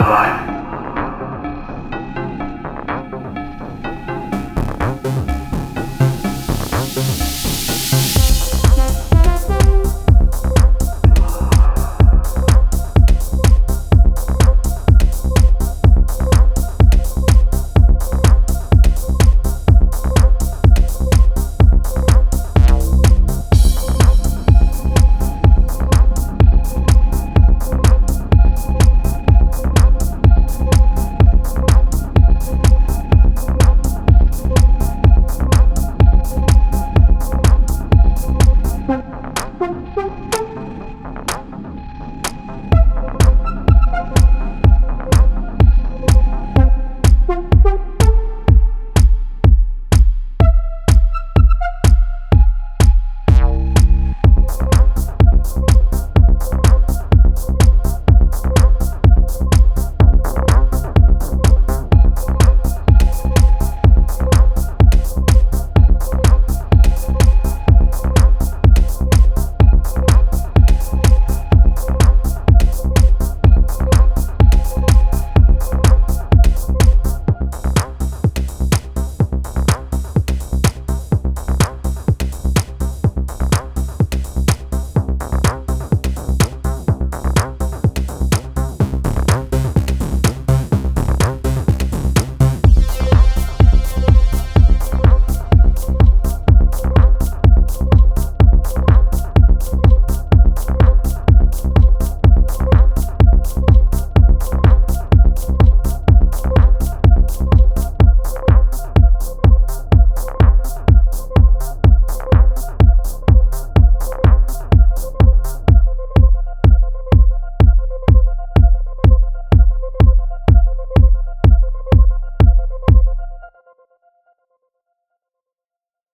Bye-bye.